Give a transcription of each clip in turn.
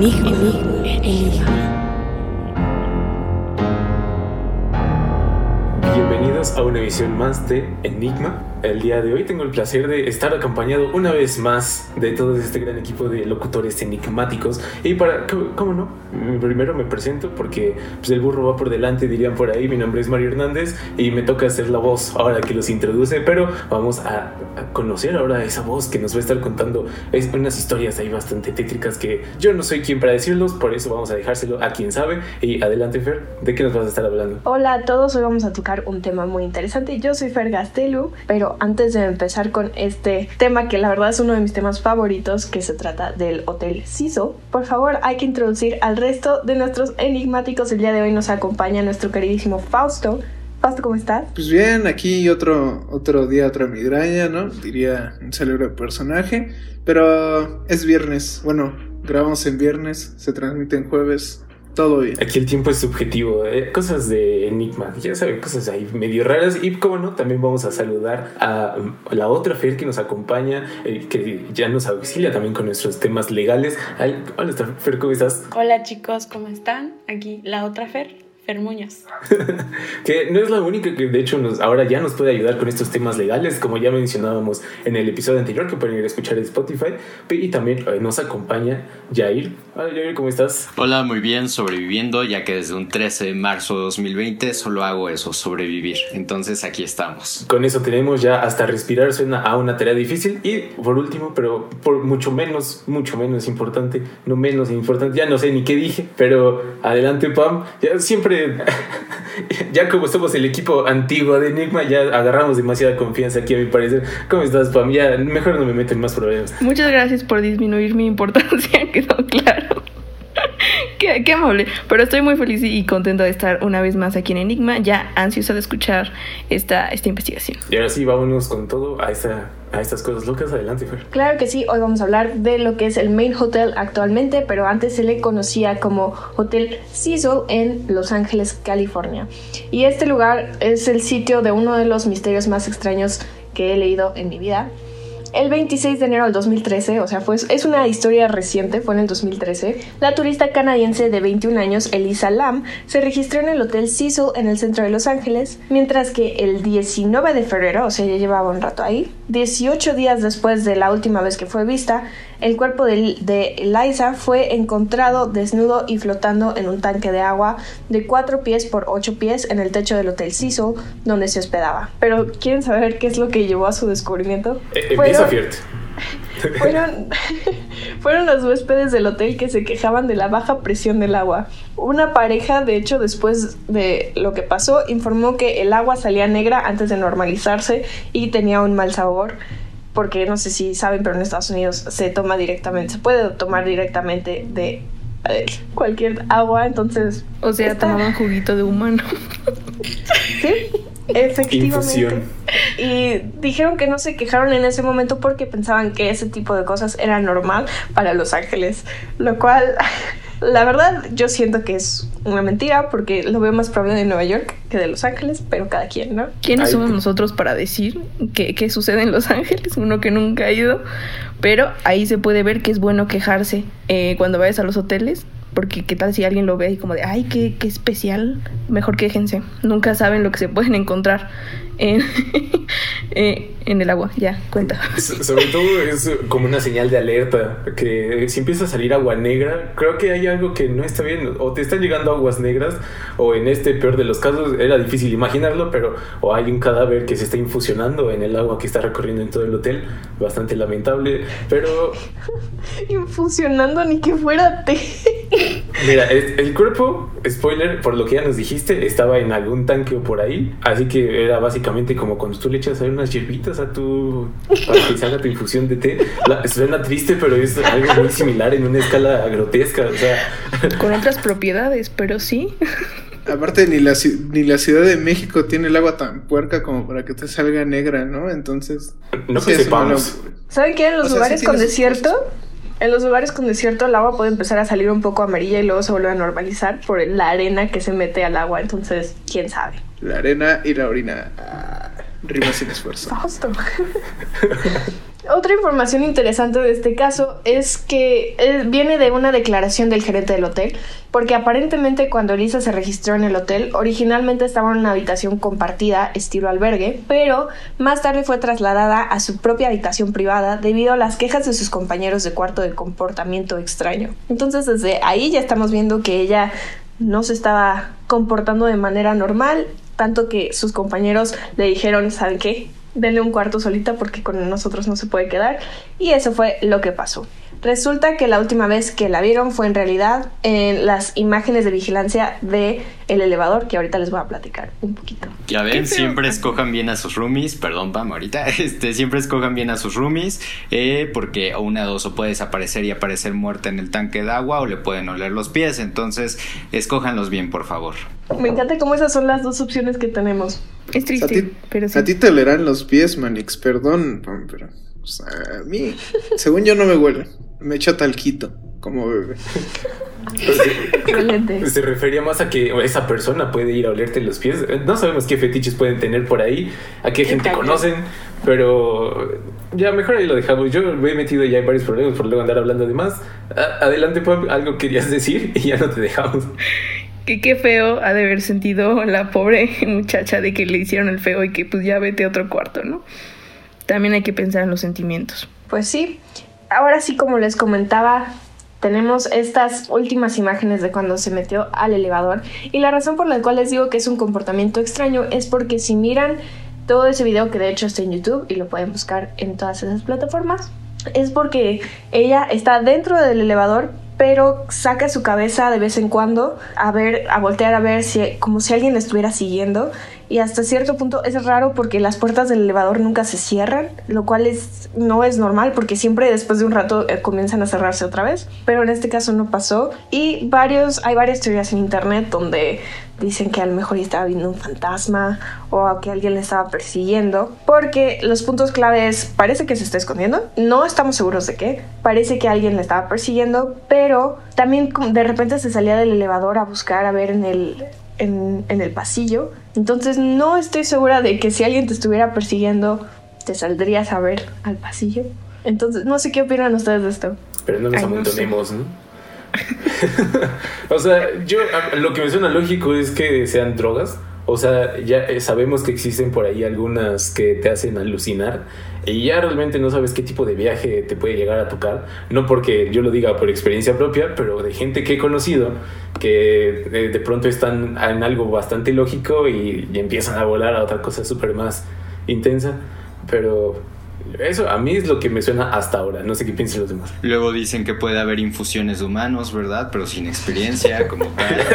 Enigma. Enigma. A una edición más de Enigma. El día de hoy tengo el placer de estar acompañado una vez más de todo este gran equipo de locutores enigmáticos. Y para, ¿cómo, no? Primero me presento porque pues, el burro va por delante, dirían por ahí. Mi nombre es Mario Hernández y me toca hacer la voz ahora que los introduce. Pero vamos a, a conocer ahora esa voz que nos va a estar contando es unas historias ahí bastante tétricas que yo no soy quien para decirlos, por eso vamos a dejárselo a quien sabe. Y adelante, Fer, ¿de qué nos vas a estar hablando? Hola a todos, hoy vamos a tocar un tema muy interesante. Yo soy Fer Gastelu, pero antes de empezar con este tema, que la verdad es uno de mis temas favoritos, que se trata del Hotel Siso, por favor hay que introducir al resto de nuestros enigmáticos. El día de hoy nos acompaña nuestro queridísimo Fausto. Fausto, ¿cómo estás? Pues bien, aquí otro, otro día, otra migraña, ¿no? Diría un célebre personaje. Pero es viernes. Bueno, grabamos en viernes, se transmite en jueves. Todo bien. Aquí el tiempo es subjetivo, ¿eh? cosas de enigma, ya saben, cosas ahí medio raras. Y como no, también vamos a saludar a la otra Fer que nos acompaña, eh, que ya nos auxilia también con nuestros temas legales. Ay, hola, Fer, ¿cómo estás? Hola chicos, ¿cómo están? Aquí la otra Fer, Fer Muñoz. que no es la única que de hecho nos, ahora ya nos puede ayudar con estos temas legales, como ya mencionábamos en el episodio anterior que pueden ir a escuchar en Spotify. Y también eh, nos acompaña Jair. Hola Jair, ¿cómo estás? Hola, muy bien, sobreviviendo, ya que desde un 13 de marzo de 2020 solo hago eso, sobrevivir. Entonces aquí estamos. Con eso tenemos ya hasta respirar suena a una tarea difícil. Y por último, pero por mucho menos, mucho menos importante, no menos importante, ya no sé ni qué dije, pero adelante Pam, ya siempre, ya como somos el equipo antiguo de Enigma, ya agarramos demasiada confianza aquí a mi parecer. ¿Cómo estás Pam? Ya mejor no me meten más problemas. Muchas gracias por disminuir mi importancia, quedó claro. Qué, qué, amable, pero estoy muy feliz y contenta de estar una vez más aquí en Enigma, ya ansiosa de escuchar esta, esta investigación. Y ahora sí, vámonos con todo a, esta, a estas cosas locas. Adelante, Fer. Claro que sí, hoy vamos a hablar de lo que es el Main Hotel actualmente, pero antes se le conocía como Hotel Cecil en Los Ángeles, California. Y este lugar es el sitio de uno de los misterios más extraños que he leído en mi vida. El 26 de enero del 2013, o sea, fue, es una historia reciente, fue en el 2013, la turista canadiense de 21 años, Elisa Lam, se registró en el Hotel Cecil en el centro de Los Ángeles, mientras que el 19 de febrero, o sea, ya llevaba un rato ahí, 18 días después de la última vez que fue vista, el cuerpo de, de Eliza fue encontrado desnudo y flotando en un tanque de agua de 4 pies por 8 pies en el techo del Hotel Cecil, donde se hospedaba. Pero, ¿quieren saber qué es lo que llevó a su descubrimiento? Eh, empieza Fiert. Fueron, fueron los huéspedes del hotel que se quejaban de la baja presión del agua. Una pareja, de hecho, después de lo que pasó, informó que el agua salía negra antes de normalizarse y tenía un mal sabor. Porque no sé si saben, pero en Estados Unidos se toma directamente, se puede tomar directamente de eh, cualquier agua, entonces. O sea, esta- tomaban juguito de humano. Sí, efectivamente. Infusión. Y dijeron que no se quejaron en ese momento porque pensaban que ese tipo de cosas era normal para Los Ángeles. Lo cual, la verdad, yo siento que es una mentira porque lo veo más probable de Nueva York que de Los Ángeles, pero cada quien, ¿no? ¿Quiénes Ay, somos nosotros para decir qué, qué sucede en Los Ángeles? Uno que nunca ha ido. Pero ahí se puede ver que es bueno quejarse eh, cuando vayas a los hoteles. Porque qué tal si alguien lo ve y como de, ay, qué, qué especial. Mejor quéjense. Nunca saben lo que se pueden encontrar en, eh, en el agua. Ya, cuenta. So- Sobre todo es como una señal de alerta, que si empieza a salir agua negra, creo que hay algo que no está bien, o te están llegando aguas negras, o en este peor de los casos, era difícil imaginarlo, pero o hay un cadáver que se está infusionando en el agua que está recorriendo en todo el hotel, bastante lamentable, pero Infusionando ni que fuera té. Mira, es- el cuerpo, spoiler, por lo que ya nos dijiste, estaba en algún tanque o por ahí, así que era básicamente como cuando tú le echas ahí unas hierbitas a tu, para que se haga tu infusión de té, La- suena triste, pero es algo muy similar en una escala grotesca, o sea... Con otras propiedades, pero sí. Aparte, ni la, ni la Ciudad de México tiene el agua tan puerca como para que te salga negra, ¿no? Entonces. No sí que sepamos. locura. ¿Saben qué? En los O sea, sí lugares tiene con desierto, cosas. En los lugares con desierto el agua puede empezar a salir un poco amarilla y luego se vuelve a normalizar por la arena que se mete al agua. Entonces, quién sabe. La arena y la orina. Ah, rima sin esfuerzo. Fausto. Otra información interesante de este caso es que eh, viene de una declaración del gerente del hotel, porque aparentemente cuando Elisa se registró en el hotel, originalmente estaba en una habitación compartida, estilo albergue, pero más tarde fue trasladada a su propia habitación privada debido a las quejas de sus compañeros de cuarto de comportamiento extraño. Entonces desde ahí ya estamos viendo que ella no se estaba comportando de manera normal, tanto que sus compañeros le dijeron, ¿saben qué? Denle un cuarto solita porque con nosotros no se puede quedar. Y eso fue lo que pasó. Resulta que la última vez que la vieron fue en realidad en las imágenes de vigilancia de el elevador, que ahorita les voy a platicar un poquito. Ya ven, siempre escojan bien a sus roomies, perdón Pam, ahorita, este, siempre escojan bien a sus roomies, eh, porque una dos o puede desaparecer y aparecer muerta en el tanque de agua o le pueden oler los pies, entonces escójanlos bien, por favor. Me encanta cómo esas son las dos opciones que tenemos. Es triste, a ti, pero sí. A ti te olerán los pies, Manix, perdón, pero... O sea, a mí, según yo no me huele. Me echa talquito, como bebé. Excelente. Se refería más a que esa persona puede ir a olerte los pies. No sabemos qué fetiches pueden tener por ahí, a qué gente conocen, pero ya mejor ahí lo dejamos. Yo me he metido ya en varios problemas por luego andar hablando de más. A- adelante, Pam, algo querías decir y ya no te dejamos. Que qué feo ha de haber sentido la pobre muchacha de que le hicieron el feo y que pues ya vete a otro cuarto, ¿no? También hay que pensar en los sentimientos. Pues sí, ahora sí como les comentaba, tenemos estas últimas imágenes de cuando se metió al elevador y la razón por la cual les digo que es un comportamiento extraño es porque si miran todo ese video que de hecho está en YouTube y lo pueden buscar en todas esas plataformas, es porque ella está dentro del elevador pero saca su cabeza de vez en cuando a ver, a voltear a ver si como si alguien la estuviera siguiendo. Y hasta cierto punto es raro porque las puertas del elevador nunca se cierran, lo cual es, no es normal porque siempre después de un rato eh, comienzan a cerrarse otra vez, pero en este caso no pasó. Y varios, hay varias teorías en internet donde dicen que a lo mejor estaba viendo un fantasma o que alguien le estaba persiguiendo, porque los puntos clave es, parece que se está escondiendo, no estamos seguros de qué, parece que alguien le estaba persiguiendo, pero también de repente se salía del elevador a buscar a ver en el, en, en el pasillo, entonces no estoy segura de que si alguien te estuviera persiguiendo, te saldrías a ver al pasillo. Entonces, no sé qué opinan ustedes de esto. Pero no nos Ay, ¿no? o sea, yo lo que me suena lógico es que sean drogas. O sea, ya eh, sabemos que existen por ahí algunas que te hacen alucinar y ya realmente no sabes qué tipo de viaje te puede llegar a tocar. No porque yo lo diga por experiencia propia, pero de gente que he conocido que de pronto están en algo bastante lógico y, y empiezan a volar a otra cosa súper más intensa. Pero eso a mí es lo que me suena hasta ahora. No sé qué piensan los demás. Luego dicen que puede haber infusiones de humanos, ¿verdad? Pero sin experiencia, como tal.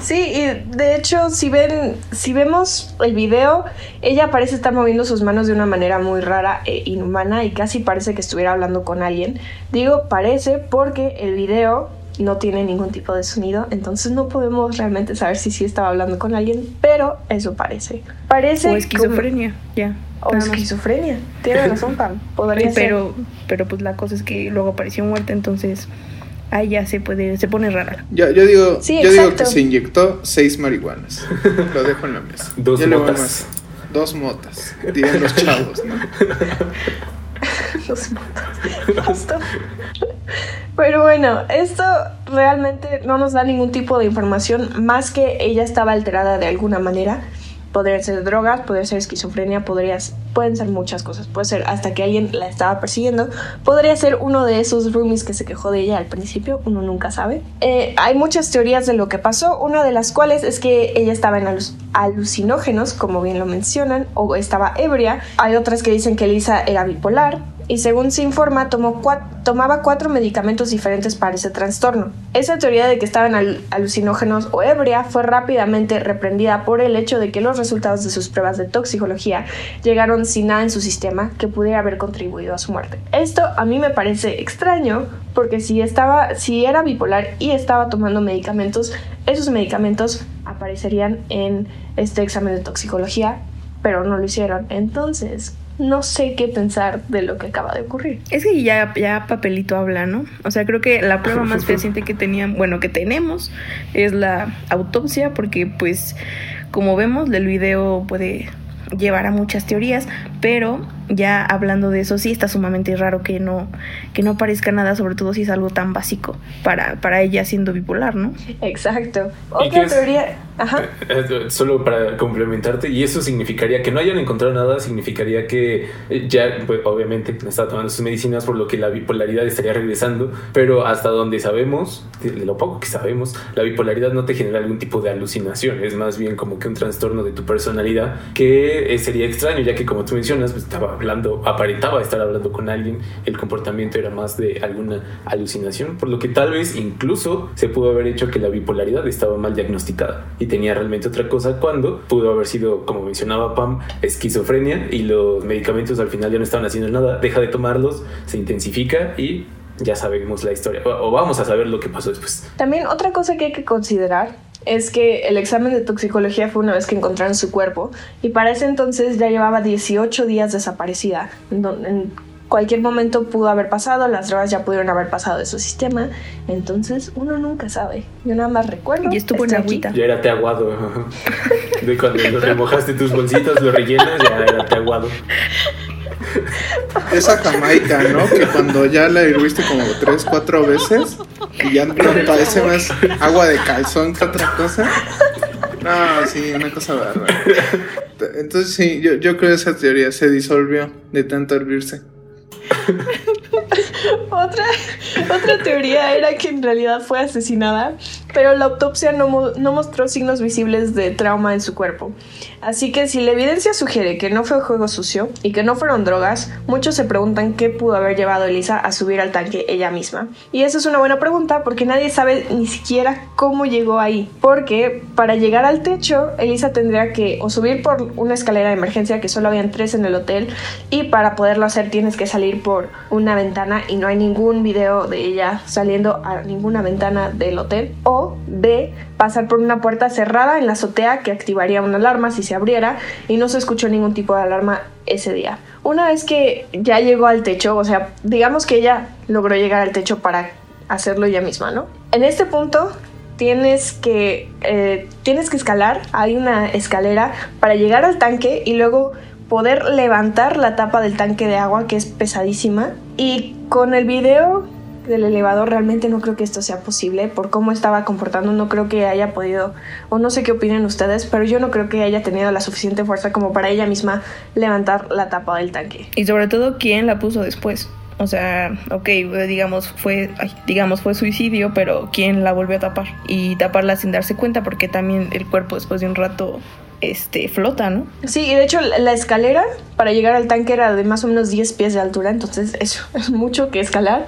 Sí, y de hecho, si ven, si vemos el video, ella parece estar moviendo sus manos de una manera muy rara e inhumana y casi parece que estuviera hablando con alguien. Digo parece porque el video no tiene ningún tipo de sonido, entonces no podemos realmente saber si sí estaba hablando con alguien, pero eso parece. Parece O como- esquizofrenia, ya. o nada más. esquizofrenia. Tienes razón, Pam. Podría ser. Pero, pero pues la cosa es que luego apareció muerta, entonces ahí ya se puede, se pone rara. Yo, yo digo, Sí, yo digo que se inyectó seis marihuanas. Lo dejo en la mesa. Dos motas. más. Dos motas. Dirían los chavos, ¿no? Los. Justo. Pero bueno, esto realmente no nos da ningún tipo de información más que ella estaba alterada de alguna manera. Podría ser drogas, podría ser esquizofrenia, podría, pueden ser muchas cosas. Puede ser hasta que alguien la estaba persiguiendo. Podría ser uno de esos roomies que se quejó de ella al principio, uno nunca sabe. Eh, hay muchas teorías de lo que pasó, una de las cuales es que ella estaba en alucinógenos, como bien lo mencionan, o estaba ebria. Hay otras que dicen que Lisa era bipolar, y según se informa, tomó tomaba cuatro medicamentos diferentes para ese trastorno. Esa teoría de que estaban al- alucinógenos o ebria fue rápidamente reprendida por el hecho de que los resultados de sus pruebas de toxicología llegaron sin nada en su sistema que pudiera haber contribuido a su muerte. Esto a mí me parece extraño porque si estaba si era bipolar y estaba tomando medicamentos, esos medicamentos aparecerían en este examen de toxicología, pero no lo hicieron. Entonces, no sé qué pensar de lo que acaba de ocurrir. Es que ya, ya papelito habla, ¿no? O sea, creo que la prueba más fehaciente que tenían, bueno, que tenemos es la autopsia, porque pues como vemos, el video puede llevar a muchas teorías, Pero ya hablando de eso, sí está sumamente raro que no, que no parezca nada, sobre todo si es algo tan básico para, para ella siendo bipolar, ¿no? Exacto. ¿Y qué Otra teoría. Ajá. Eh, eh, Solo para complementarte, y eso significaría que no hayan encontrado nada, significaría que eh, ya, pues, obviamente, estaba tomando sus medicinas, por lo que la bipolaridad estaría regresando, pero hasta donde sabemos, de lo poco que sabemos, la bipolaridad no te genera algún tipo de alucinación, es más bien como que un trastorno de tu personalidad que sería extraño, ya que como tú mencionas, pues, estaba hablando, aparentaba estar hablando con alguien, el comportamiento era más de alguna alucinación, por lo que tal vez incluso se pudo haber hecho que la bipolaridad estaba mal diagnosticada y tenía realmente otra cosa cuando pudo haber sido, como mencionaba Pam, esquizofrenia y los medicamentos al final ya no estaban haciendo nada, deja de tomarlos, se intensifica y ya sabemos la historia, o, vamos a saber lo que pasó después. También otra cosa que hay que considerar es que el examen de toxicología fue una vez que encontraron su cuerpo y para ese entonces ya llevaba 18 días desaparecida. En cualquier momento pudo haber pasado, las drogas ya pudieron haber pasado de su sistema, entonces uno nunca sabe. Yo nada más recuerdo. Y estuvo en agüita. Ya era te aguado. De cuando lo remojaste tus bolsitas, lo rellenas, ya era te aguado. Esa Jamaica, ¿no? Que cuando ya la herviste como tres, cuatro veces y ya no parece más agua de calzón que otra cosa. No, sí, una cosa bárbara. Entonces sí, yo, yo creo esa teoría se disolvió de tanto hervirse. Otra, otra teoría era que en realidad fue asesinada, pero la autopsia no, no mostró signos visibles de trauma en su cuerpo. Así que si la evidencia sugiere que no fue juego sucio y que no fueron drogas, muchos se preguntan qué pudo haber llevado a Elisa a subir al tanque ella misma. Y eso es una buena pregunta porque nadie sabe ni siquiera cómo llegó ahí. Porque para llegar al techo, Elisa tendría que o subir por una escalera de emergencia que solo habían tres en el hotel y para poderlo hacer tienes que salir por una ventana y no hay ningún video de ella saliendo a ninguna ventana del hotel o B pasar por una puerta cerrada en la azotea que activaría una alarma si se abriera y no se escuchó ningún tipo de alarma ese día. Una vez que ya llegó al techo, o sea, digamos que ella logró llegar al techo para hacerlo ella misma, ¿no? En este punto tienes que eh, tienes que escalar, hay una escalera para llegar al tanque y luego poder levantar la tapa del tanque de agua que es pesadísima y con el video del elevador realmente no creo que esto sea posible por cómo estaba comportando no creo que haya podido o no sé qué opinen ustedes pero yo no creo que haya tenido la suficiente fuerza como para ella misma levantar la tapa del tanque Y sobre todo, ¿quién la puso después? O sea, ok, digamos fue, digamos fue suicidio, pero ¿quién la volvió a tapar? Y taparla sin darse cuenta, porque también el cuerpo después de un rato, este, flota, ¿no? Sí, y de hecho la la escalera para llegar al tanque era de más o menos 10 pies de altura, entonces eso es mucho que escalar.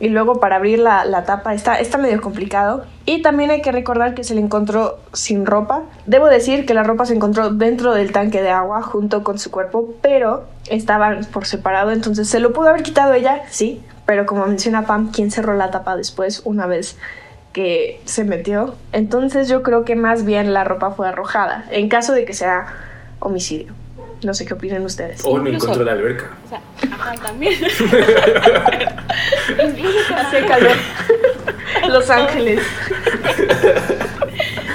Y luego para abrir la, la tapa está, está medio complicado. Y también hay que recordar que se le encontró sin ropa. Debo decir que la ropa se encontró dentro del tanque de agua junto con su cuerpo, pero estaban por separado, entonces se lo pudo haber quitado ella, sí. Pero como menciona Pam, ¿quién cerró la tapa después una vez que se metió? Entonces yo creo que más bien la ropa fue arrojada, en caso de que sea homicidio. No sé qué opinan ustedes. O no encontró la alberca. O sea, ajá, también. Incluso Hace calor. Los Ángeles.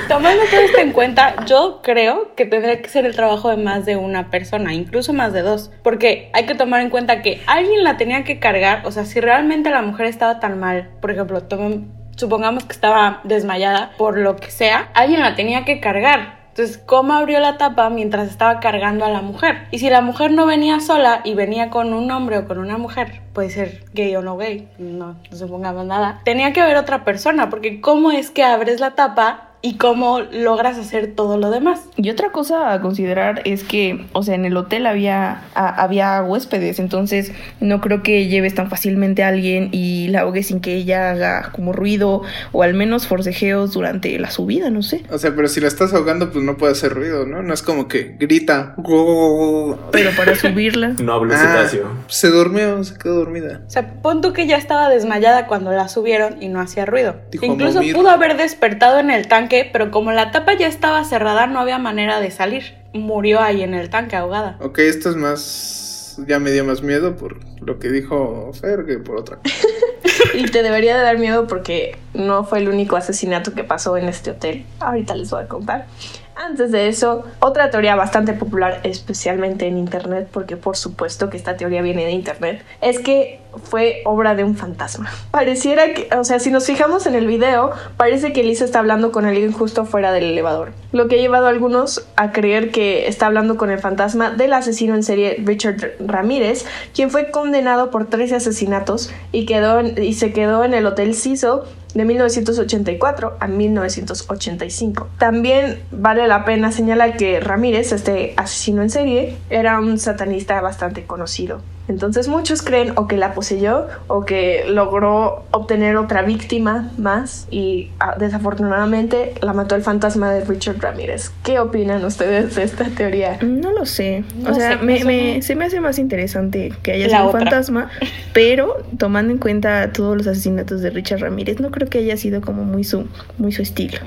Tomando todo esto en cuenta, yo creo que tendría que ser el trabajo de más de una persona, incluso más de dos, porque hay que tomar en cuenta que alguien la tenía que cargar, o sea, si realmente la mujer estaba tan mal, por ejemplo, tomen- supongamos que estaba desmayada por lo que sea, alguien la tenía que cargar. Entonces, ¿cómo abrió la tapa mientras estaba cargando a la mujer? Y si la mujer no venía sola y venía con un hombre o con una mujer, puede ser gay o no gay, no, supongamos nada, tenía que haber otra persona, porque ¿cómo es que abres la tapa y cómo logras hacer todo lo demás? Y otra cosa a considerar es que, o sea, en el hotel había, a- había huéspedes, entonces no creo que lleves tan fácilmente a alguien y la ahogues sin que ella haga como ruido o al menos forcejeos durante la subida, no sé. O sea, pero si la estás ahogando, pues no puede hacer ruido, ¿no? No es como que grita. Pero para subirla, No habló Ah, cetáceo. se durmió, se quedó dormida. O sea, pon tú que ya estaba desmayada cuando la subieron y no hacía ruido. Dijo Incluso pudo haber despertado en el tanque, pero como la tapa ya estaba cerrada, no había manera de salir. Murió ahí en el tanque ahogada. Ok, esto es más. Ya me dio más miedo por lo que dijo Fer que por otra. Y te debería de dar miedo porque no fue el único asesinato que pasó en este hotel. Ahorita les voy a contar. Antes de eso, otra teoría bastante popular, especialmente en Internet, porque por supuesto que esta teoría viene de Internet, es que fue obra de un fantasma. Pareciera que, o sea, si nos fijamos en el video, parece que Lisa está hablando con alguien justo fuera del elevador, lo que ha llevado a algunos a creer que está hablando con el fantasma del asesino en serie Richard Ramírez, quien fue condenado por 13 asesinatos y, quedó y se quedó en el Hotel Cecil de 1984 a 1985. También vale la pena señalar que Ramírez, este asesino en serie, era un satanista bastante conocido. Entonces muchos creen o que la poseyó o que logró obtener otra víctima más y ah, desafortunadamente la mató el fantasma de Richard Ramírez. ¿Qué opinan ustedes de esta teoría? No lo sé. No o sea, sé, me, me- se me hace más interesante que haya sido un fantasma, pero tomando en cuenta todos los asesinatos de Richard Ramírez, no creo que haya sido como muy su, muy su estilo.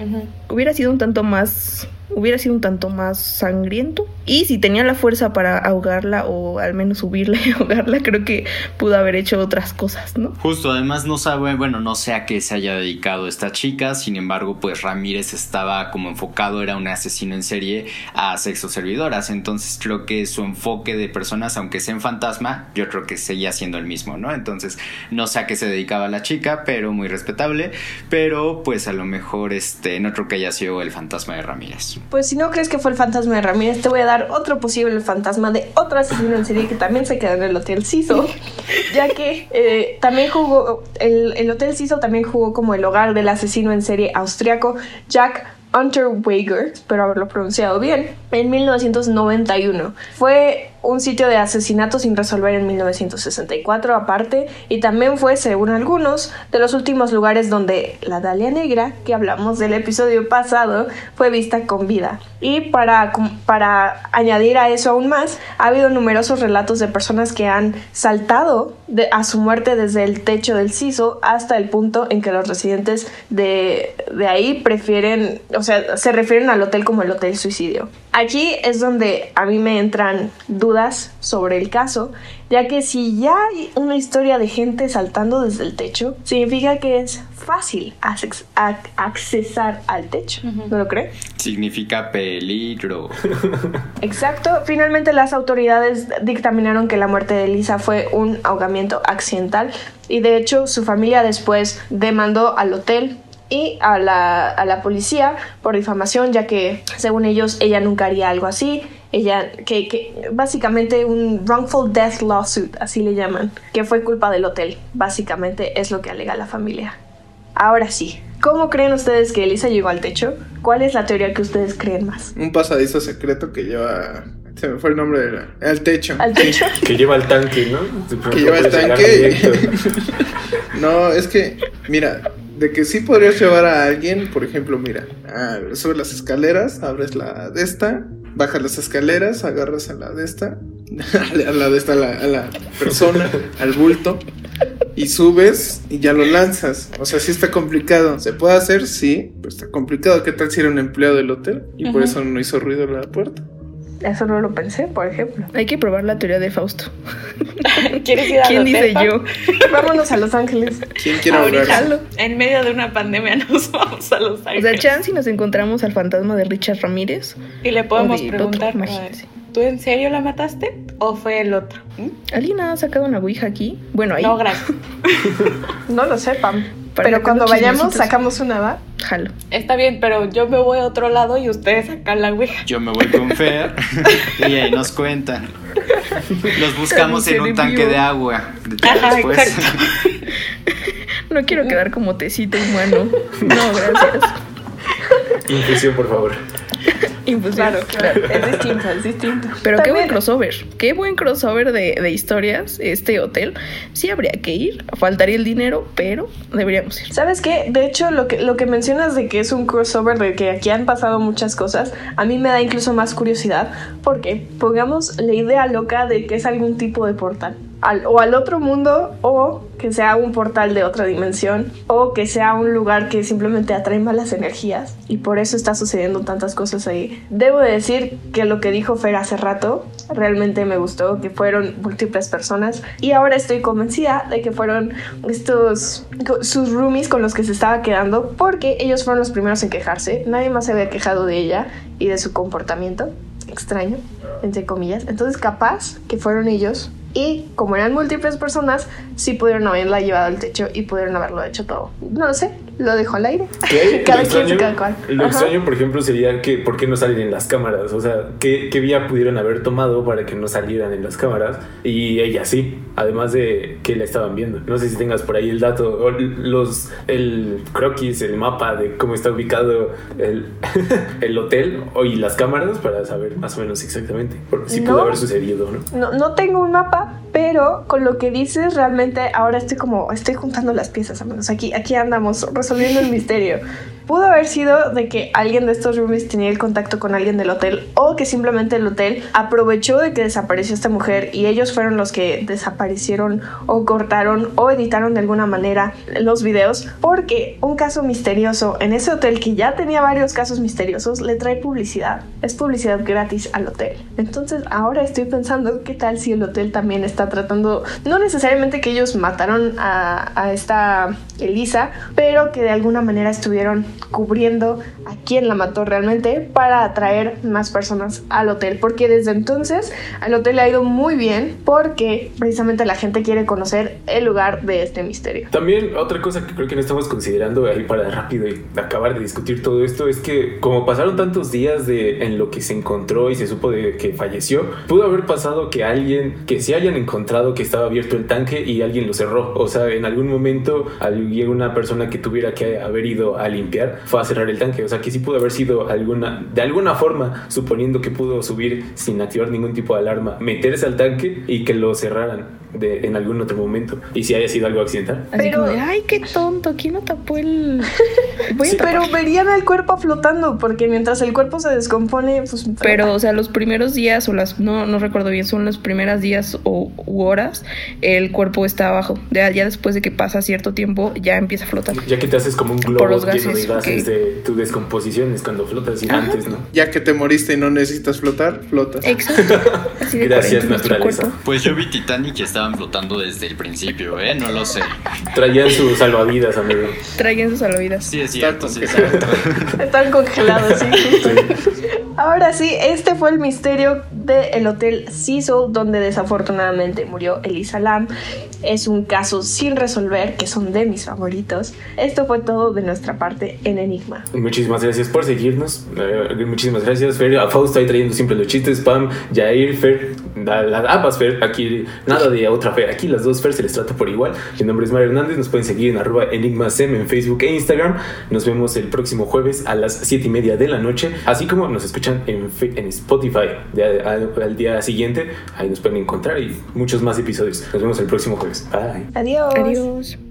Hubiera sido un tanto más hubiera sido un tanto más sangriento. Y si tenía la fuerza para ahogarla o al menos subirla y ahogarla creo que pudo haber hecho otras cosas no Justo, además no sabe, bueno, no sé a qué se haya dedicado esta chica, sin embargo, pues Ramírez estaba como enfocado, era un asesino en serie a sexo servidoras, entonces creo que su enfoque de personas, aunque sea en fantasma, yo creo que seguía siendo el mismo, ¿no? Entonces, no sé a qué se dedicaba la chica, pero muy respetable, pero pues a lo mejor este, no creo que haya sido el fantasma de Ramírez. Pues si no crees que fue el fantasma de Ramírez, te voy a dar otro posible fantasma de otro asesino en serie que también se quedó en el Hotel Cecil, ya que eh, también jugó, el, el Hotel Cecil también jugó como el hogar del asesino en serie austriaco Jack Unterweger, espero haberlo pronunciado bien, en 1991. Fue un sitio de asesinato sin resolver en 1964 aparte y también fue, según algunos, de los últimos lugares donde la Dalia Negra, que hablamos del episodio pasado, fue vista con vida. Y para, para añadir a eso aún más, ha habido numerosos relatos de personas que han saltado de- a su muerte desde el techo del CISO hasta el punto en que los residentes de, de ahí prefieren, o sea, se refieren al hotel como el hotel suicidio. Aquí es donde a mí me entran dudas sobre el caso, ya que si ya hay una historia de gente saltando desde el techo, significa que es fácil acces- ac- accesar al techo. ¿No lo cree? Significa peligro. Exacto. Finalmente las autoridades dictaminaron que la muerte de Lisa fue un ahogamiento accidental y de hecho su familia después demandó al hotel y a la, a la policía por difamación ya que según ellos ella nunca haría algo así. Ella, que, que básicamente un wrongful death lawsuit, así le llaman, que fue culpa del hotel. Básicamente es lo que alega la familia. Ahora sí, ¿cómo creen ustedes que Elisa llegó al techo? ¿Cuál es la teoría que ustedes creen más? Un pasadizo secreto que lleva. Se me fue el nombre del el techo. ¿Al techo? Que lleva el tanque, ¿no? Que lleva el tanque. no, es que, mira, de que sí podrías llevar a alguien, por ejemplo, mira, ah, subes las escaleras, abres la de esta, bajas las escaleras, agarras a la de esta, a la de esta, a la, a la persona, al bulto, y subes y ya lo lanzas. O sea, sí está complicado. ¿Se puede hacer? Sí, pero está complicado. ¿Qué tal si era un empleado del hotel? Y por eso no hizo ruido la puerta. Eso no lo pensé, por ejemplo. hay que probar la teoría de Fausto ¿Quieres ir a quién dice yo Vámonos a Los Ángeles. ¿Quién quiere Ahorita, en medio de una pandemia, nos vamos a Los o sea Ángeles. chance y nos encontramos al fantasma de Richard Ramírez y le podemos preguntar. ¿tú en serio la mataste o fue el otro? ¿Mm? alguien ha sacado una ouija aquí bueno ahí No, gracias. No lo sé, Pam. Para Pero cuando vayamos, sacamos una, ¿va? jalo Está bien, pero yo me voy a otro lado y ustedes sacan la ouija. Yo me voy con Fer y ahí nos cuentan. Los buscamos en un tanque de agua. de- Ajá, después. exacto. no quiero quedar como tecito humano no gracias Infusión, por favor. Infusión, Claro, claro. Es distinto, es distinto. Pero qué buen crossover, qué buen crossover de, de historias este hotel. Sí habría que ir, faltaría el dinero, pero deberíamos ir. ¿Sabes qué? De hecho, lo que, lo que mencionas de que es un crossover, de que aquí han pasado muchas cosas, a mí me da incluso más curiosidad, porque pongamos la idea loca de que es algún tipo de portal. O al otro mundo, o que sea un portal de otra dimensión, o que sea un lugar que simplemente atrae malas energías, y por eso está sucediendo tantas cosas ahí. Debo de decir que lo que dijo Fer hace rato, realmente me gustó que fueron múltiples personas y ahora estoy convencida de que fueron estos sus roomies con los que se estaba quedando porque ellos fueron los primeros en quejarse, nadie más se había quejado de ella y de su comportamiento extraño, entre comillas. Entonces capaz que fueron ellos y como eran múltiples personas, sí pudieron haberla llevado al techo y pudieron haberlo hecho todo. No lo sé, lo dejo al aire. cada quien cada cual. Lo extraño, por ejemplo, sería que por qué no salen en las cámaras. O sea, ¿qué, ¿qué, vía pudieron haber tomado para que no salieran en las cámaras? Y ella sí, además de que la estaban viendo. No sé si tengas por ahí el dato, o los, el croquis, el mapa de cómo está ubicado el, el hotel y las cámaras para saber más o menos exactamente. Sí pudo haber sucedido, ¿no? ¿no? No tengo un mapa pero con lo que dices realmente ahora estoy como, estoy juntando las piezas, amigos. Aquí, aquí andamos resolviendo el misterio. Pudo haber sido de que alguien de estos roomies tenía el contacto con alguien del hotel o que simplemente el hotel aprovechó de que desapareció esta mujer y ellos fueron los que desaparecieron o cortaron o editaron de alguna manera los videos porque un caso misterioso en ese hotel que ya tenía varios casos misteriosos le trae publicidad. Es publicidad gratis al hotel. Entonces ahora estoy pensando qué tal si el hotel también está tratando, no necesariamente que ellos mataron a, a esta Elisa, pero que de alguna manera estuvieron cubriendo a quién la mató realmente para atraer más personas al hotel. Porque desde entonces al hotel le ha ido muy bien porque precisamente la gente quiere conocer el lugar de este misterio. También otra cosa que creo que no estamos considerando ahí para rápido y acabar de discutir todo esto es que como pasaron tantos días de en lo que se encontró y se supo de que falleció, pudo haber pasado que alguien que se hayan encontrado que estaba abierto el tanque y alguien lo cerró. O sea, en algún momento alguna persona que tuviera que haber ido a limpiar fue a cerrar el tanque. O sea que sí pudo haber sido alguna, de alguna forma, suponiendo que pudo subir sin activar ningún tipo de alarma, meterse al tanque y que lo cerraran de, en algún otro momento. Y si haya sido algo accidental. pero, ay, qué tonto, ¿quién no tapó el...? Pero verían el cuerpo flotando, porque mientras el cuerpo se descompone, pues... Pero, o sea, los primeros días, o las, no, no recuerdo bien, son los primeros días o u horas, el cuerpo está abajo. Ya, ya después de que pasa cierto tiempo, ya empieza a flotar. Ya que te haces como un globo lleno de gases de tu descomposición, es cuando flotas y antes, ¿no? Ya que te moriste y no necesitas flotar, flotas. Exacto. Gracias, naturaleza. Pues yo vi Titanic y estaba estaban flotando desde el principio, ¿eh? No lo sé. Traían sus salvavidas, amigo. Traían sus salvavidas. Sí, es cierto, sí, Están congelados, sí. Ahora sí, este fue el misterio del Hotel Cecil, donde desafortunadamente murió Elisa Lam. Es un caso sin resolver, que son de mis favoritos. Esto fue todo de nuestra parte en Enigma. Muchísimas gracias por seguirnos. Eh, muchísimas gracias, Fer. A Fausto ahí trayendo siempre los chistes. Pam, Jair, Fer, las ambas Fer. Aquí nada de otra Fer. Aquí las dos Fer se les trata por igual. Mi nombre es Mario Hernández. Nos pueden seguir en arroba enigmasem en Facebook e Instagram. Nos vemos el próximo jueves a las 7 y media de la noche. Así como nos escuchan en, en Spotify al día siguiente. Ahí nos pueden encontrar y muchos más episodios. Nos vemos el próximo jueves. Bye. Adiós. Adiós.